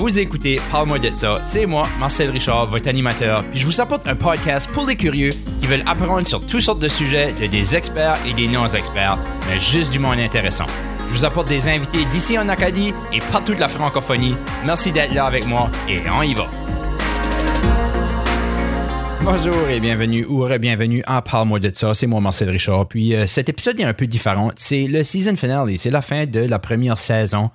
Vous écoutez Parle-moi de ça. C'est moi, Marcel Richard, votre animateur. Puis je vous apporte un podcast pour les curieux qui veulent apprendre sur toutes sortes de sujets de des experts et des non-experts, mais juste du monde intéressant. Je vous apporte des invités d'ici en Acadie et partout de la francophonie. Merci d'être là avec moi et on y va. Bonjour et bienvenue ou re-bienvenue à Parle-moi de ça. C'est moi, Marcel Richard. Puis euh, cet épisode est un peu différent. C'est le season finale et c'est la fin de la première saison.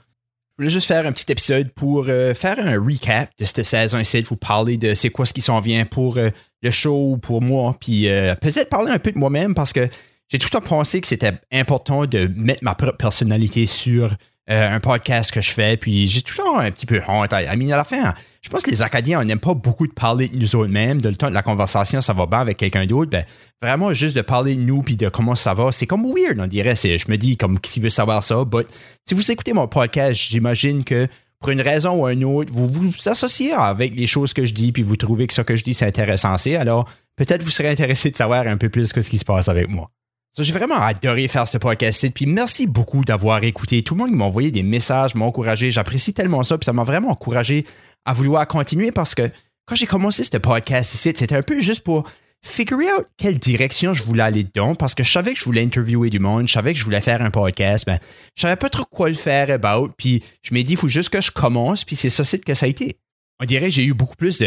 Je voulais juste faire un petit épisode pour euh, faire un recap de cette saison ici, vous parler de c'est quoi ce qui s'en vient pour euh, le show, pour moi, puis peut-être parler un peu de moi-même parce que j'ai tout le temps pensé que c'était important de mettre ma propre personnalité sur euh, un podcast que je fais, puis j'ai toujours un petit peu honte. À, à la fin, je pense que les Acadiens, on n'aime pas beaucoup de parler de nous autres-mêmes, de le temps de la conversation, ça va bien avec quelqu'un d'autre. Ben, vraiment, juste de parler de nous, puis de comment ça va, c'est comme weird, on dirait. Je me dis, comme, qui veut savoir ça? But, si vous écoutez mon podcast, j'imagine que pour une raison ou une autre, vous vous associez avec les choses que je dis, puis vous trouvez que ce que je dis, c'est intéressant. Alors, peut-être vous serez intéressé de savoir un peu plus ce qui se passe avec moi. J'ai vraiment adoré faire ce podcast puis merci beaucoup d'avoir écouté. Tout le monde m'a envoyé des messages, m'a encouragé. J'apprécie tellement ça, puis ça m'a vraiment encouragé à vouloir continuer parce que quand j'ai commencé ce podcast ici, c'était un peu juste pour figure out quelle direction je voulais aller dedans parce que je savais que je voulais interviewer du monde, je savais que je voulais faire un podcast, mais je savais pas trop quoi le faire about, puis je m'ai dit, il faut juste que je commence, puis c'est ça que ça a été. On dirait que j'ai eu beaucoup plus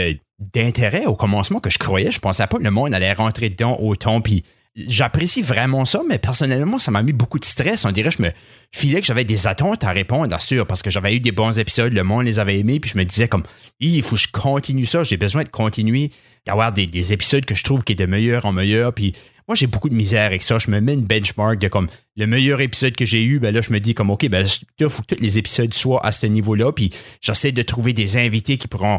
d'intérêt au commencement que je croyais. Je pensais pas que le monde allait rentrer dedans autant, puis j'apprécie vraiment ça, mais personnellement, ça m'a mis beaucoup de stress. On dirait, je me filais que j'avais des attentes à répondre, sûr, parce que j'avais eu des bons épisodes, le monde les avait aimés, puis je me disais comme, il faut que je continue ça, j'ai besoin de continuer, d'avoir des, épisodes que je trouve qui est de meilleur en meilleur, puis moi, j'ai beaucoup de misère avec ça. Je me mets une benchmark de comme le meilleur épisode que j'ai eu. Ben là, je me dis comme, OK, ben il faut que tous les épisodes soient à ce niveau-là. Puis j'essaie de trouver des invités qui pourront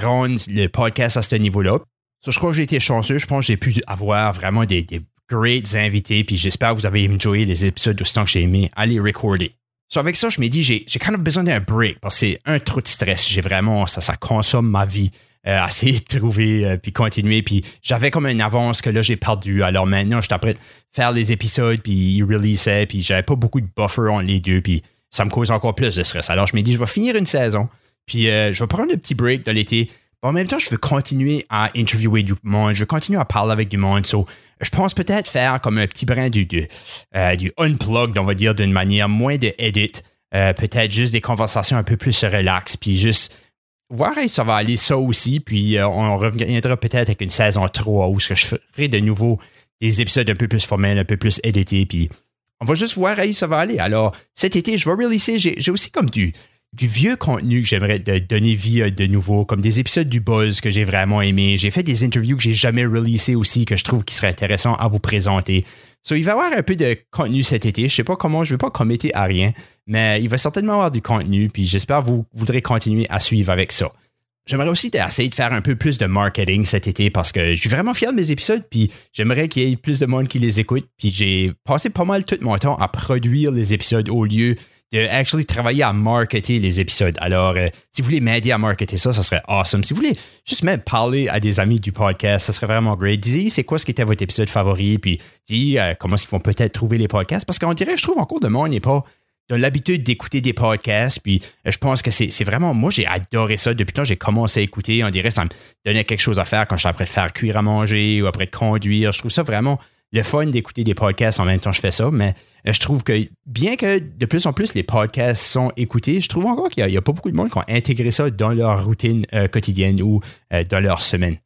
rendre le podcast à ce niveau-là. Ça, je crois que j'ai été chanceux. Je pense que j'ai pu avoir vraiment des, des great invités, puis j'espère que vous avez enjoyé les épisodes temps que j'ai aimé les recorder. So avec ça, je me dis, j'ai, j'ai quand même besoin d'un break parce que c'est un trop de stress. J'ai vraiment, ça, ça consomme ma vie. Euh, essayer de trouver euh, puis continuer. Puis j'avais comme une avance que là, j'ai perdu. Alors maintenant, je suis prêt de faire les épisodes, puis ils releasaient, puis j'avais pas beaucoup de buffer entre les deux, puis ça me cause encore plus de stress. Alors je me dis, je vais finir une saison, puis euh, je vais prendre un petit break de l'été. En même temps, je veux continuer à interviewer du monde, je veux continuer à parler avec du monde. Je pense peut-être faire comme un petit brin du, du, euh, unplugged, on va dire, d'une manière moins de edit. Euh, peut-être juste des conversations un peu plus relax, puis juste voir si ça va aller ça aussi. Puis euh, on reviendra peut-être avec une saison 3 où je ferai de nouveau des épisodes un peu plus formels, un peu plus édités, puis on va juste voir si ça va aller. Alors, cet été, je vais releaser, j'ai aussi comme du, du vieux contenu que j'aimerais donner vie de nouveau, comme des épisodes du Buzz que j'ai vraiment aimé. J'ai fait des interviews que j'ai jamais releasées aussi, que je trouve qui seraient intéressants à vous présenter. So, il va y avoir un peu de contenu cet été. Je sais pas comment, je vais pas commettre à rien, mais il va certainement avoir du contenu, puis j'espère que vous voudrez continuer à suivre avec ça. J'aimerais aussi essayer de faire un peu plus de marketing cet été parce que je suis vraiment fier de mes épisodes, puis j'aimerais qu'il y ait plus de monde qui les écoute. Puis j'ai passé pas mal tout mon temps à produire les épisodes au lieu de actually travailler à marketer les épisodes. Alors, euh, si vous voulez m'aider à marketer ça, ça serait awesome. Si vous voulez juste même parler à des amis du podcast, ça serait vraiment great. Disez c'est quoi ce qui était votre épisode favori, puis dis euh, comment est-ce qu'ils vont peut-être trouver les podcasts? Parce qu'on dirait, je trouve encore de monde n'est pas dans l'habitude d'écouter des podcasts. Puis euh, je pense que c'est vraiment, moi j'ai adoré ça depuis que j'ai commencé à écouter. On dirait ça me donnait quelque chose à faire quand je suis après de faire cuire à manger ou après de conduire. Je trouve ça vraiment le fun d'écouter des podcasts en même temps je fais ça, mais euh, je trouve que bien que de plus en plus les podcasts sont écoutés, je trouve encore qu'il n'y a, pas beaucoup de monde qui ont intégré ça dans leur routine euh, quotidienne ou euh, dans leur semaine.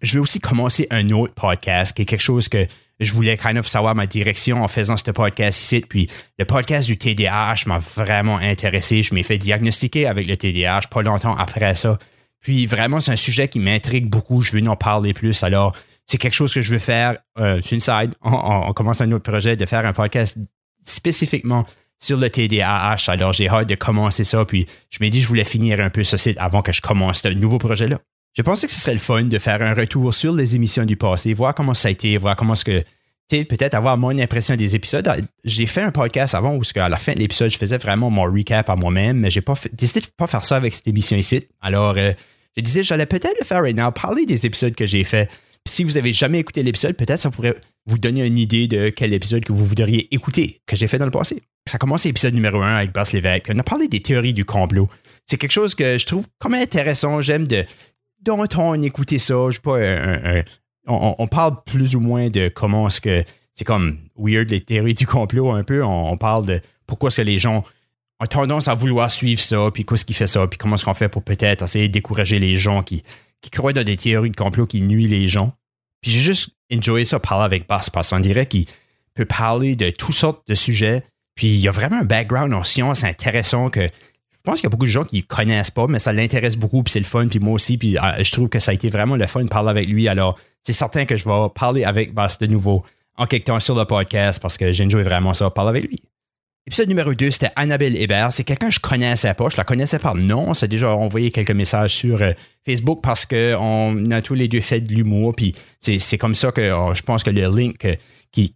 Je vais aussi commencer un autre podcast qui est quelque chose que je voulais kind of savoir ma direction en faisant ce podcast ici. Puis le podcast du TDAH m'a vraiment intéressé. Je m'ai fait diagnostiquer avec le TDAH pas longtemps après ça. Puis vraiment, c'est un sujet qui m'intrigue beaucoup. Je veux en parler plus. Alors, c'est quelque chose que je veux faire euh, une side. On, commence un autre projet de faire un podcast spécifiquement sur le TDAH. Alors, j'ai hâte de commencer ça. Puis, je m'ai dit, je voulais finir un peu ce site avant que je commence ce nouveau projet-là. Je pensais que ce serait le fun de faire un retour sur les émissions du passé, voir comment ça a été, voir comment est-ce que, peut-être avoir mon impression des épisodes. J'ai fait un podcast avant où, à la fin de l'épisode, je faisais vraiment mon recap à moi-même, mais j'ai pas décidé de pas faire ça avec cette émission ici. Alors, euh, je disais, j'allais peut-être le faire right now, parler des épisodes que j'ai fait si vous avez jamais écouté l'épisode, peut-être ça pourrait vous donner une idée de quel épisode que vous voudriez écouter, que j'ai fait dans le passé. ça commence l'épisode numéro 1 avec Bass Lévesque, on a parlé des théories du complot. C'est quelque chose que je trouve même intéressant. J'aime de. Dont on écouter ça. Je pas. on, parle plus ou moins de comment est-ce que. C'est comme weird, les théories du complot, un peu. On, parle de pourquoi est-ce que les gens ont tendance à vouloir suivre ça, puis qu'est-ce qui fait ça, puis comment est-ce qu'on fait pour peut-être essayer de décourager les gens qui, qui croient dans des théories de complot qui nuisent les gens. Puis j'ai juste enjoyé ça, parler avec Bass, parce qu'on dirait qu'il peut parler de toutes sortes de sujets. Puis il y a vraiment un background en sciences intéressant que je pense qu'il y a beaucoup de gens qui ne connaissent pas, mais ça l'intéresse beaucoup, puis c'est le fun, puis moi aussi, puis ah, je trouve que ça a été vraiment le fun de parler avec lui. Alors, c'est certain que je vais parler avec Bass de nouveau en quelque temps sur le podcast parce que j'ai enjoyé vraiment ça, parler avec lui. Épisode numéro 2, c'était Annabelle Hébert. C'est quelqu'un que je connaissais pas. Je la connaissais par nom. C'est déjà envoyé quelques messages sur euh, Facebook parce qu'on a tous les deux fait de l'humour. Puis c'est comme ça que oh, je pense que le link, euh,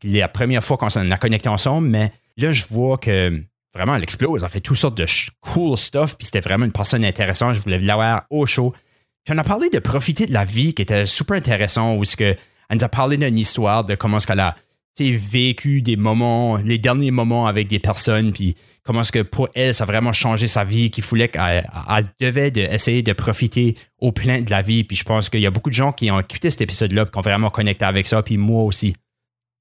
la première fois qu'on s'en a connecté ensemble, mais là, je vois que vraiment, elle explose. Elle fait toutes sortes de cool stuff. Puis c'était vraiment une personne intéressante. Je voulais l'avoir au show. Puis on a parlé de profiter de la vie qui était super intéressant où ce elle nous a parlé d'une histoire de comment est-ce qu'elle a vécu des moments, les derniers moments avec des personnes, puis comment est-ce que pour elle, ça a vraiment changé sa vie, qu'il voulait qu'elle devait essayer de profiter au plein de la vie. Puis je pense qu'il y a beaucoup de gens qui ont écouté cet épisode-là, qui ont vraiment connecté avec ça, puis moi aussi.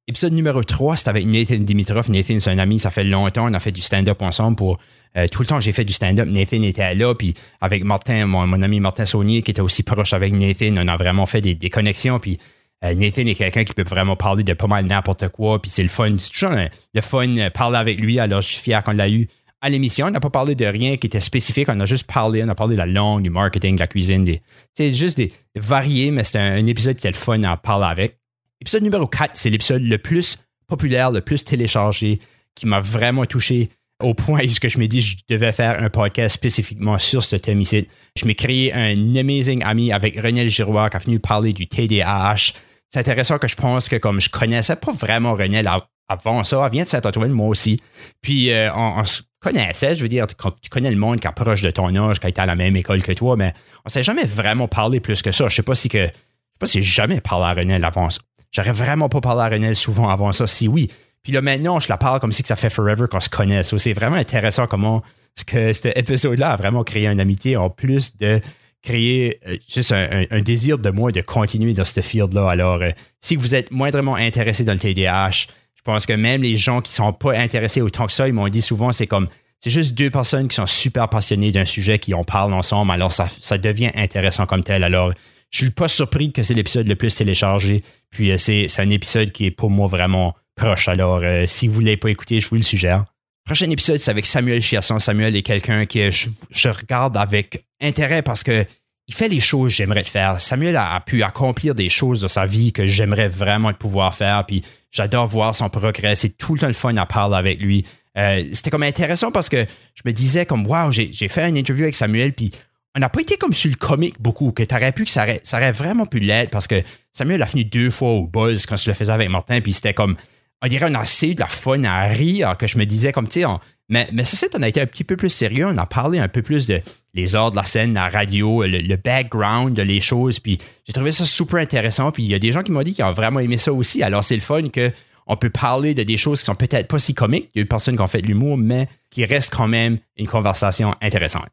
Épisode numéro 3, c'était avec Nathan Dimitrov. Nathan, c'est un ami, ça fait longtemps, on a fait du stand-up ensemble pour. Euh, tout le temps j'ai fait du stand-up, Nathan était là, puis avec Martin, mon, ami Martin Saunier, qui était aussi proche avec Nathan, on a vraiment fait des, des connexions, puis Nathan est quelqu'un qui peut vraiment parler de pas mal n'importe quoi, puis c'est le fun. C'est toujours le fun de parler avec lui, alors je suis fier qu'on l'a eu à l'émission. On n'a pas parlé de rien qui était spécifique, on a juste parlé, on a parlé de la langue, du marketing, de la cuisine. c'est juste des variés, mais c'est un, épisode qui est le fun à parler avec. Épisode numéro 4, c'est l'épisode le plus populaire, le plus téléchargé, qui m'a vraiment touché au point où je me dis je devais faire un podcast spécifiquement sur ce thème ici. Je m'ai créé un amazing ami avec René Giroir qui a venu parler du TDAH c'est intéressant que je pense que comme je connaissais pas vraiment René avant ça, elle vient de Saint-Antoine, moi aussi. Puis euh, on, se connaissait, je veux dire, quand tu connais le monde qui approche de ton âge, qui été à la même école que toi, mais on s'est jamais vraiment parlé plus que ça. Je sais pas si que. Je sais pas si j'ai jamais parlé à René avant ça. J'aurais vraiment pas parlé à René souvent avant ça, si oui. Puis là, maintenant, je la parle comme si ça fait forever qu'on se connaisse. C'est vraiment intéressant comment ce que cet épisode-là a vraiment créé une amitié en plus de créer euh, juste un, désir de moi de continuer dans ce field-là. Alors, euh, si vous êtes moindrement intéressé dans le TDAH, je pense que même les gens qui ne sont pas intéressés autant que ça, ils m'ont dit souvent, c'est comme, c'est juste deux personnes qui sont super passionnées d'un sujet, qui en parlent ensemble, alors ça, devient intéressant comme tel. Alors, je suis pas surpris que c'est l'épisode le plus téléchargé, puis euh, c'est, un épisode qui est pour moi vraiment proche. Alors, si vous ne l'avez pas écouté, je vous le suggère. Prochain épisode, c'est avec Samuel Chiasson. Samuel est quelqu'un que je, regarde avec intérêt parce que il fait les choses que j'aimerais faire. Samuel a, pu accomplir des choses de sa vie que j'aimerais vraiment pouvoir faire. Puis j'adore voir son progrès. C'est tout le temps le fun à parler avec lui. Euh, c'était comme intéressant parce que je me disais comme wow, j'ai fait une interview avec Samuel, puis on n'a pas été comme sur le comique beaucoup, que tu aurais pu que ça aurait, vraiment pu l'être parce que Samuel a fini deux fois au buzz quand je le faisais avec Martin, puis c'était comme on dirait on a assez de la fun à rire que je me disais comme, tu sais, mais, mais ça, c'est, on a été un petit peu plus sérieux, on a parlé un peu plus de les ordres de la scène, la radio, le, background de les choses, puis j'ai trouvé ça super intéressant, puis il y a des gens qui m'ont dit qu'ils ont vraiment aimé ça aussi, alors c'est le fun que on peut parler de des choses qui sont peut-être pas si comiques, il y a des personnes qui ont fait de l'humour, mais qui restent quand même une conversation intéressante.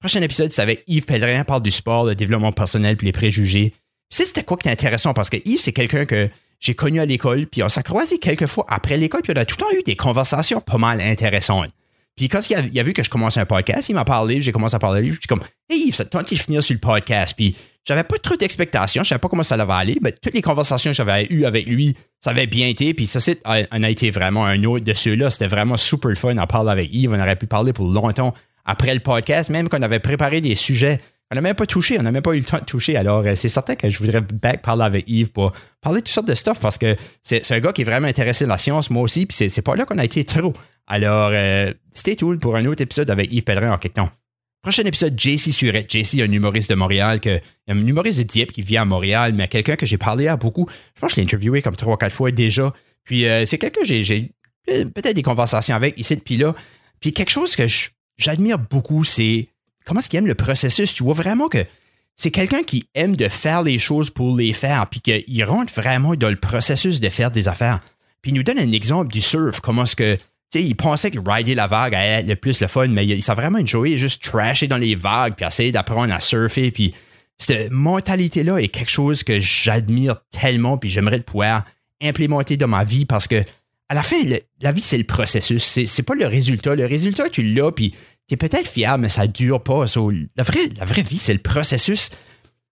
Prochain épisode, c'est avec Yves Pellerin, parle du sport, le développement personnel, puis les préjugés. Tu sais, c'était quoi qui est intéressant, parce que Yves, c'est quelqu'un que j'ai connu à l'école, puis on s'est croisé quelques fois après l'école, puis on a tout le temps eu des conversations pas mal intéressantes. Puis quand il a, vu que je commençais un podcast, il m'a parlé, j'ai commencé à parler à lui, je suis comme Hey Yves, te de finir sur le podcast. Puis j'avais pas trop d'expectations, je savais pas comment ça allait aller, mais toutes les conversations que j'avais eues avec lui, ça avait bien été. Puis ça, c'est, on a été vraiment un autre de ceux-là. C'était vraiment super fun à parler avec Yves. On aurait pu parler pour longtemps après le podcast, même qu'on avait préparé des sujets on n'a même pas touché, on n'a même pas eu le temps de toucher. Alors, euh, c'est certain que je voudrais back parler avec Yves pour parler de toutes sortes de stuff parce que c'est un gars qui est vraiment intéressé dans la science, moi aussi, puis c'est pas là qu'on a été trop. Alors, euh, stay tuned pour un autre épisode avec Yves Pellerin en quelque temps. Prochain épisode, JC Surette. JC, un humoriste de Montréal, que, un humoriste de Dieppe qui vit à Montréal, mais quelqu'un que j'ai parlé à beaucoup. Je pense que je l'ai interviewé comme trois quatre fois déjà. Puis euh, c'est quelqu'un que j'ai peut-être des conversations avec ici depuis là. Puis quelque chose que j'admire beaucoup, c'est comment est-ce qu'il aime le processus? Tu vois vraiment que c'est quelqu'un qui aime de faire les choses pour les faire, puis qu'il rentre vraiment dans le processus de faire des affaires. Puis il nous donne un exemple du surf, comment est-ce que il pensait que rider la vague allait être le plus le fun, mais il, s'est vraiment enjoyé juste trasher dans les vagues, puis essayer d'apprendre à surfer, puis cette mentalité-là est quelque chose que j'admire tellement, puis j'aimerais pouvoir implémenter dans ma vie parce que à la fin, la vie, c'est le processus. C'est, pas le résultat. Le résultat, tu l'as, puis tu es peut-être fier, mais ça dure pas. la, vraie, vie, c'est le processus.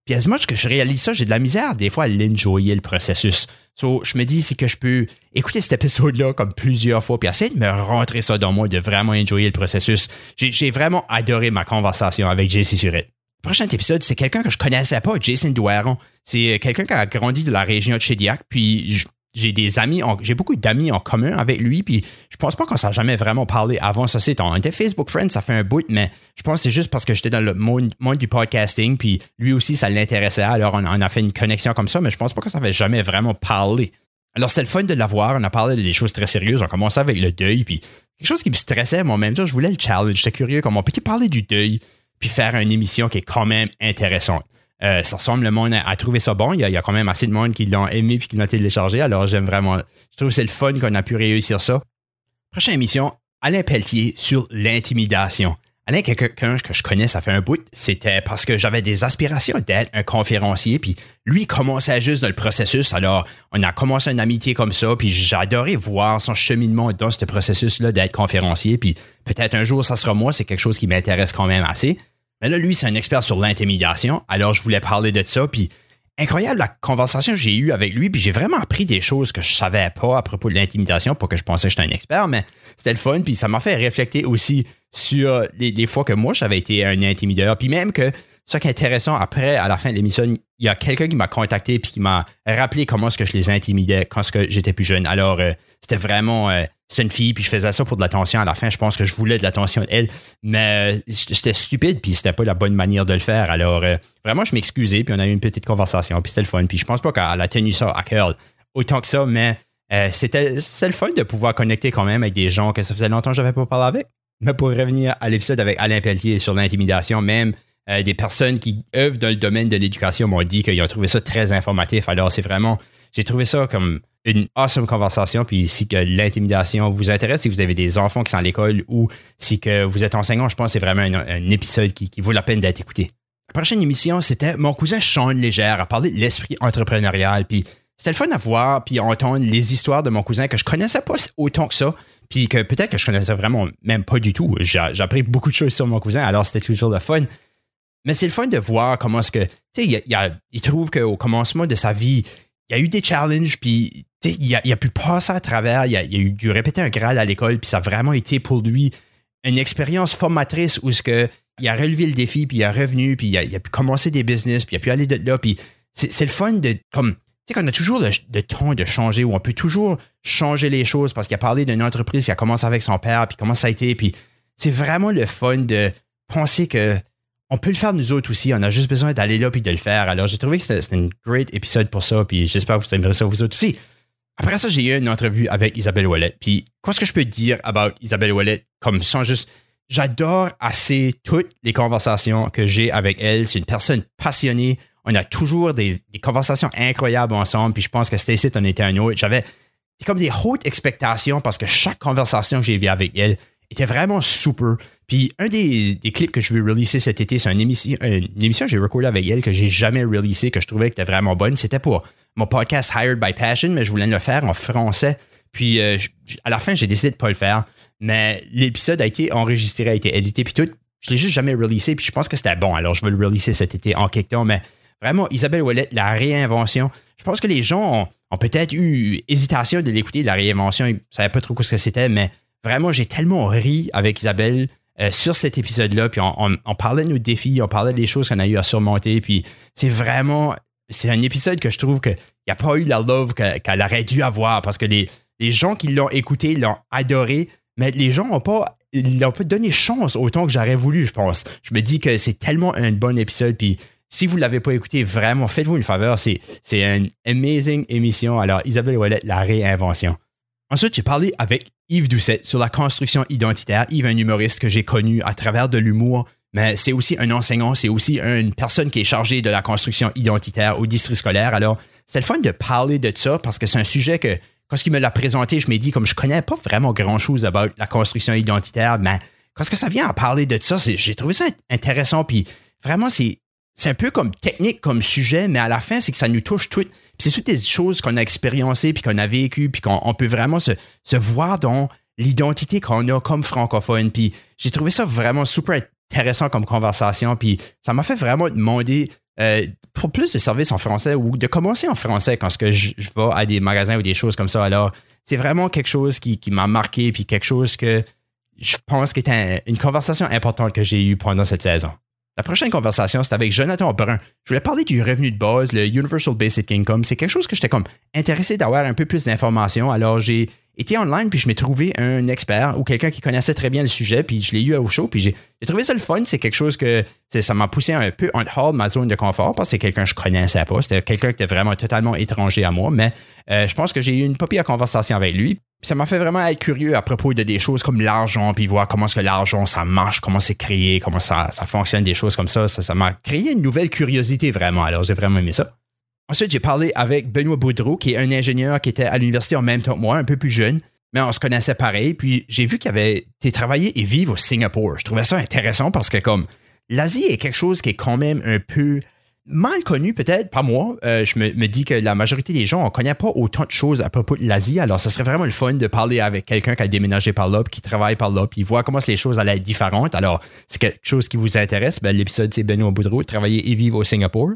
Puis as much que je réalise ça, j'ai de la misère des fois à l'enjoyer le processus. So, je me dis, c'est que je peux écouter cet épisode-là comme plusieurs fois, puis essayer de me rentrer ça dans moi, de vraiment enjoyer le processus. J'ai, vraiment adoré ma conversation avec JC Surette. Prochain épisode, c'est quelqu'un que je connaissais pas, Jason Douaron. C'est quelqu'un qui a grandi de la région de Chediac, puis j'ai des amis, j'ai beaucoup d'amis en commun avec lui, puis je pense pas qu'on s'est jamais vraiment parlé avant ça. C'est on était Facebook Friends, ça fait un bout, mais je pense que c'est juste parce que j'étais dans le monde, du podcasting, puis lui aussi, ça l'intéressait, alors on, a fait une connexion comme ça, mais je pense pas qu'on s'avait jamais vraiment parlé. Alors c'était le fun de l'avoir, on a parlé des choses très sérieuses, on commençait avec le deuil, puis quelque chose qui me stressait moi-même, je voulais le challenge, j'étais curieux, comment on peut parler du deuil, puis faire une émission qui est quand même intéressante. Euh, ça ressemble, le monde a, trouvé ça bon. Il y, a, quand même assez de monde qui l'ont aimé et qui l'ont téléchargé. Alors, j'aime vraiment. Je trouve que c'est le fun qu'on a pu réussir ça. Prochaine émission, Alain Pelletier sur l'intimidation. Alain, quelqu'un que je connais, ça fait un bout, c'était parce que j'avais des aspirations d'être un conférencier, puis lui commençait juste dans le processus. Alors, on a commencé une amitié comme ça, puis j'adorais voir son cheminement dans ce processus-là d'être conférencier, puis peut-être un jour, ça sera moi, c'est quelque chose qui m'intéresse quand même assez. Mais là, lui, c'est un expert sur l'intimidation. Alors, je voulais parler de ça. Puis, incroyable la conversation que j'ai eue avec lui. Puis, j'ai vraiment appris des choses que je savais pas à propos de l'intimidation. Pas que je pensais que j'étais un expert, mais c'était le fun. Puis, ça m'a fait réfléchir aussi sur les, fois que moi, j'avais été un intimideur. Puis, même que ce qui est intéressant, après, à la fin de l'émission, il y a quelqu'un qui m'a contacté puis qui m'a rappelé comment est-ce que je les intimidais quand j'étais plus jeune. Alors, euh, c'était vraiment euh, c'est une fille, puis je faisais ça pour de l'attention. À la fin, je pense que je voulais de l'attention d'elle, mais euh, c'était stupide, puis c'était pas la bonne manière de le faire. Alors, vraiment, je m'excusais, puis on a eu une petite conversation, puis c'était le fun. Puis je pense pas qu'elle a tenu ça à cœur autant que ça, mais c'était le fun de pouvoir connecter quand même avec des gens que ça faisait longtemps que j'avais pas parlé avec. Mais pour revenir à l'épisode avec Alain Pelletier sur l'intimidation, même des personnes qui œuvrent dans le domaine de l'éducation m'ont dit qu'ils ont trouvé ça très informatif. Alors, c'est vraiment, j'ai trouvé ça comme une awesome conversation. Puis si que l'intimidation vous intéresse, si vous avez des enfants qui sont à l'école ou si que vous êtes enseignant, je pense que c'est vraiment un, épisode qui, vaut la peine d'être écouté. La prochaine émission, c'était mon cousin Sean Légère à parler de l'esprit entrepreneurial. Puis c'était le fun à voir puis entendre les histoires de mon cousin que je connaissais pas autant que ça. Puis que peut-être que je connaissais vraiment même pas du tout. J'ai appris beaucoup de choses sur mon cousin, alors c'était toujours le fun. Mais c'est le fun de voir comment est-ce que, tu sais, il, trouve qu'au commencement de sa vie, il y a eu des challenges, puis il a, il a, pu passer à travers, il a, eu dû répéter un grade à l'école, puis ça a vraiment été pour lui une expérience formatrice où ce que, il a relevé le défi, puis il a revenu, puis il a, pu commencer des business, puis il a pu aller de là, puis c'est le fun de, comme, tu sais, qu'on a toujours le, temps de changer, où on peut toujours changer les choses, parce qu'il a parlé d'une entreprise qui a commencé avec son père, puis comment ça a été, puis c'est vraiment le fun de penser que on peut le faire nous autres aussi. On a juste besoin d'aller là puis de le faire. Alors, j'ai trouvé que c'était un great épisode pour ça. Puis j'espère que vous aimerez ça vous autres aussi. Après ça, j'ai eu une entrevue avec Isabelle Wallet. Puis, qu'est-ce que je peux dire about Isabelle Wallet comme sans juste. J'adore assez toutes les conversations que j'ai avec elle. C'est une personne passionnée. On a toujours des, conversations incroyables ensemble. Puis, je pense que Stacy en était un autre. J'avais comme des hautes expectations parce que chaque conversation que j'ai eue avec elle était vraiment super. Puis un des, clips que je veux releaser cet été, c'est une émission, une émission que j'ai recordée avec elle que j'ai jamais releasée, que je trouvais que était vraiment bonne. C'était pour mon podcast Hired by Passion, mais je voulais le faire en français. Puis euh, à la fin, j'ai décidé de pas le faire. Mais l'épisode a été enregistré, a été édité, puis tout. Je l'ai juste jamais releasé, puis je pense que c'était bon. Alors je vais le releaser cet été en quelque temps. Mais vraiment, Isabelle Ouellet, la réinvention. Je pense que les gens ont, peut-être eu hésitation de l'écouter, la réinvention. Ils ne savaient pas trop ce que c'était, mais vraiment, j'ai tellement ri avec Isabelle. Euh, sur cet épisode-là, puis on, parlait de nos défis, on parlait des choses qu'on a eu à surmonter, puis c'est vraiment, c'est un épisode que je trouve qu'il n'y a pas eu la love qu'elle aurait dû avoir, parce que les, les gens qui l'ont écouté l'ont adoré, mais les gens n'ont pas, donné chance autant que j'aurais voulu, je pense. Je me dis que c'est tellement un bon épisode, puis si vous ne l'avez pas écouté, vraiment, faites-vous une faveur, c'est, c'est une amazing émission. Alors, Isabelle Ouellet, la réinvention. Ensuite, j'ai parlé avec Yves Doucet sur la construction identitaire. Yves, un humoriste que j'ai connu à travers de l'humour, mais c'est aussi un enseignant, c'est aussi une personne qui est chargée de la construction identitaire au district scolaire. Alors, c'est le fun de parler de ça parce que c'est un sujet que, quand il me l'a présenté, je m'ai dit, comme je connais pas vraiment grand-chose about la construction identitaire, mais quand ça vient à parler de ça, j'ai trouvé ça intéressant. Puis vraiment, c'est un peu comme technique comme sujet, mais à la fin, c'est que ça nous touche toutes. C'est toutes des choses qu'on a expérimentées, puis qu'on a vécues, puis qu'on peut vraiment se, voir dans l'identité qu'on a comme francophone. Puis j'ai trouvé ça vraiment super intéressant comme conversation. Puis ça m'a fait vraiment demander euh, pour plus de services en français ou de commencer en français quand je, je vais à des magasins ou des choses comme ça. Alors, c'est vraiment quelque chose qui, m'a marqué, puis quelque chose que je pense qui était une conversation importante que j'ai eue pendant cette saison. La prochaine conversation, c'est avec Jonathan Brun. Je voulais parler du revenu de base, le Universal Basic Income. C'est quelque chose que j'étais comme intéressé d'avoir un peu plus d'informations. Alors, j'ai été online, puis je m'ai trouvé un expert ou quelqu'un qui connaissait très bien le sujet, puis je l'ai eu au show, puis j'ai trouvé ça le fun. C'est quelque chose que ça m'a poussé un peu en hors de ma zone de confort parce que c'est quelqu'un que je connaissais pas. C'était quelqu'un qui était vraiment totalement étranger à moi, mais euh, je pense que j'ai eu une pas pire conversation avec lui. Puis ça m'a fait vraiment être curieux à propos de des choses comme l'argent, puis voir comment est-ce que l'argent, ça marche, comment c'est créé, comment ça, ça fonctionne, des choses comme ça. Ça m'a créé une nouvelle curiosité vraiment. Alors j'ai vraiment aimé ça. Ensuite, j'ai parlé avec Benoît Boudreau, qui est un ingénieur qui était à l'université en même temps que moi, un peu plus jeune, mais on se connaissait pareil. Puis j'ai vu qu'il avait été travaillé et vivre au Singapour. Je trouvais ça intéressant parce que comme l'Asie est quelque chose qui est quand même un peu mal connu peut-être, pas moi. Euh, je me, dis que la majorité des gens, on ne connaît pas autant de choses à propos de l'Asie. Alors, ça serait vraiment le fun de parler avec quelqu'un qui a déménagé par là, qui travaille par là, puis voir comment les choses allaient être différentes. Alors, c'est quelque chose qui vous intéresse. Ben, L'épisode, c'est Benoît Boudreau, travailler et vivre au Singapour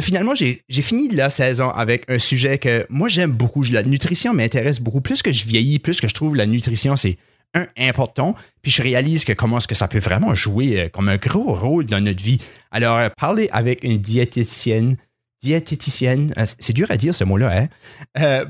finalement, j'ai fini la saison avec un sujet que moi, j'aime beaucoup. La nutrition m'intéresse beaucoup. Plus que je vieillis, plus que je trouve la nutrition, c'est un important. Puis je réalise que comment est-ce que ça peut vraiment jouer euh, comme un gros rôle dans notre vie. Alors, euh, parler avec une diététicienne, diététicienne, euh, c'est dur à dire ce mot-là, hein?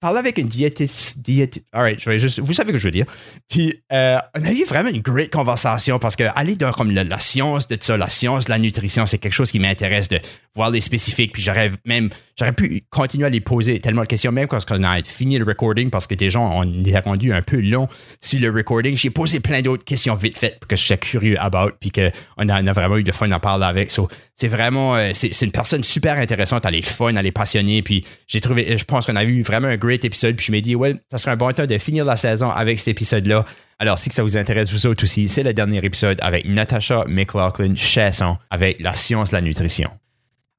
Parler avec une diététicienne. Diét... All je vais juste. Vous savez ce que je veux dire. Puis, euh, on a eu vraiment une great conversation parce que aller dans comme la, science de ça, la science la nutrition, c'est quelque chose qui m'intéresse de voir les spécifiques. Puis, j'aurais même. J'aurais pu continuer à les poser tellement de questions, même quand on a fini le recording parce que des gens, on est rendu un peu long sur le recording. J'ai posé plein d'autres questions vite faites parce que j'étais curieux about. Puis, qu'on a, on a vraiment eu de fun à parler avec. So, c'est vraiment. Euh, c'est, une personne super intéressante. Elle est fun, elle est passionnée. Puis, j'ai trouvé. Je pense qu'on a eu vraiment un great épisode. Puis je me dis, ouais, ça serait un bon temps de finir la saison avec cet épisode-là. Alors, si ça vous intéresse, vous autres aussi, c'est le dernier épisode avec Natasha McLaughlin Chasson avec la science de la nutrition.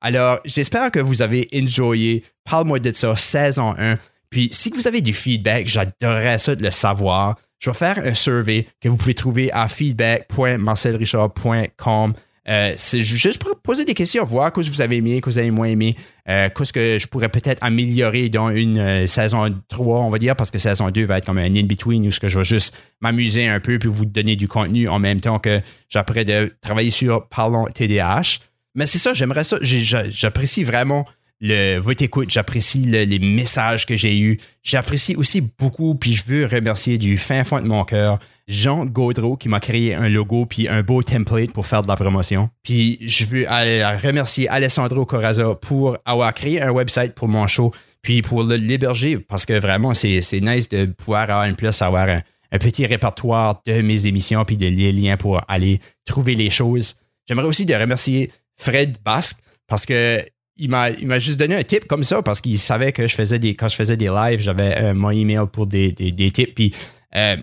Alors, j'espère que vous avez enjoyé Parle-moi de ça, saison 1. Puis, si vous avez du feedback, j'adorerais ça de le savoir. Je vais faire un survey que vous pouvez trouver à feedback.marcelrichard.com. Euh, c'est juste pour poser des questions, voir quoi vous avez aimé, quoi vous avez moins aimé, euh, qu'est-ce que je pourrais peut-être améliorer dans une euh, saison 3, on va dire, parce que saison 2 va être comme un in-between où ce que je vais juste m'amuser un peu puis vous donner du contenu en même temps que j'apprends de travailler sur Parlons TDAH. Mais c'est ça, j'aimerais ça. J'apprécie vraiment le, votre écoute, j'apprécie les messages que j'ai eus. J'apprécie aussi beaucoup, puis je veux remercier du fin fond de mon cœur Jean Gaudreau qui m'a créé un logo puis un beau template pour faire de la promotion. Puis je veux remercier Alessandro Coraza pour avoir créé un website pour mon show puis pour l'héberger parce que vraiment c'est nice de pouvoir avoir une place, avoir un, petit répertoire de mes émissions puis de les liens pour aller trouver les choses. J'aimerais aussi de remercier Fred Basque parce que il m'a juste donné un tip comme ça parce qu'il savait que je faisais des quand je faisais des lives, j'avais mon email pour des, des, tips puis euh,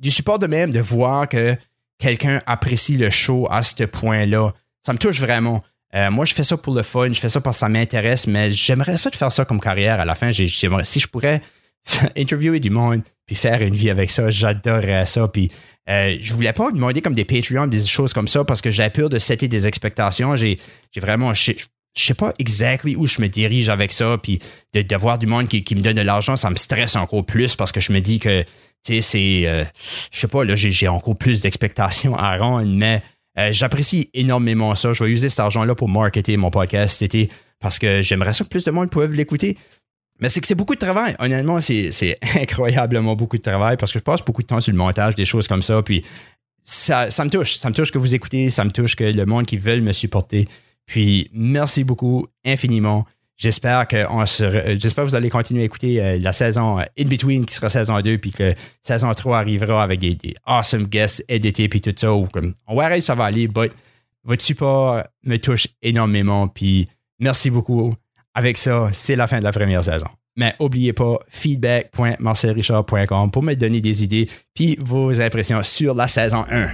du support de même de voir que quelqu'un apprécie le show à ce point-là. Ça me touche vraiment. Euh, moi, je fais ça pour le fun, je fais ça parce que ça m'intéresse, mais j'aimerais ça de faire ça comme carrière à la fin. si je pourrais interviewer du monde puis faire une vie avec ça, j'adorerais ça. Puis euh, je voulais pas demander comme des Patreons, des choses comme ça parce que j'ai peur de setter des expectations. J'ai vraiment, je, sais pas exactement où je me dirige avec ça. Puis de, voir du monde qui, qui me donne de l'argent, ça me stresse encore plus parce que je me dis que tu sais, c'est, euh, je sais pas, là, j'ai encore plus d'expectations à rendre, mais euh, j'apprécie énormément ça. Je vais user cet argent-là pour marketer mon podcast cet été parce que j'aimerais ça que plus de monde puisse l'écouter. Mais c'est que c'est beaucoup de travail. Honnêtement, c'est incroyablement beaucoup de travail parce que je passe beaucoup de temps sur le montage, des choses comme ça. Puis ça, ça me touche. Ça me touche que vous écoutez. Ça me touche que le monde qui veut me supporter. Puis merci beaucoup infiniment. J'espère que euh, j'espère que vous allez continuer à écouter euh, la saison euh, In Between qui sera saison 2 puis que saison 3 arrivera avec des, awesome guests édités puis tout ça. Ou comme, on va ça va aller, but votre support me touche énormément puis merci beaucoup. Avec ça, c'est la fin de la première saison. Mais n'oubliez pas feedback.marcelrichard.com pour me donner des idées puis vos impressions sur la saison 1.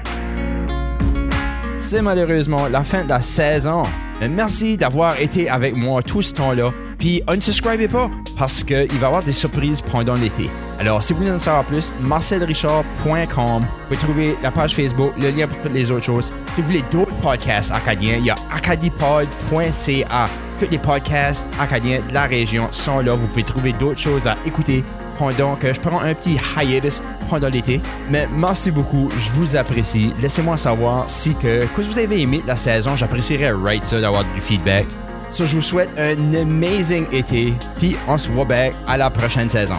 C'est malheureusement la fin de la saison. Merci d'avoir été avec moi tout ce temps-là. Puis unsubscribez pas parce qu'il va y avoir des surprises pendant l'été. Alors, si vous voulez en savoir plus, marcelrichard.com. Vous pouvez trouver la page Facebook, le lien pour toutes les autres choses. Si vous voulez d'autres podcasts acadiens, il y a acadipod.ca. Tous les podcasts acadiens de la région sont là. Vous pouvez trouver d'autres choses à écouter pendant que je prends un petit hiatus pendant l'été. Mais merci beaucoup, je vous apprécie. Laissez-moi savoir si que, que vous avez aimé la saison. J'apprécierais right ça d'avoir du feedback. So, je vous souhaite un amazing été, puis on se voit bien à la prochaine saison.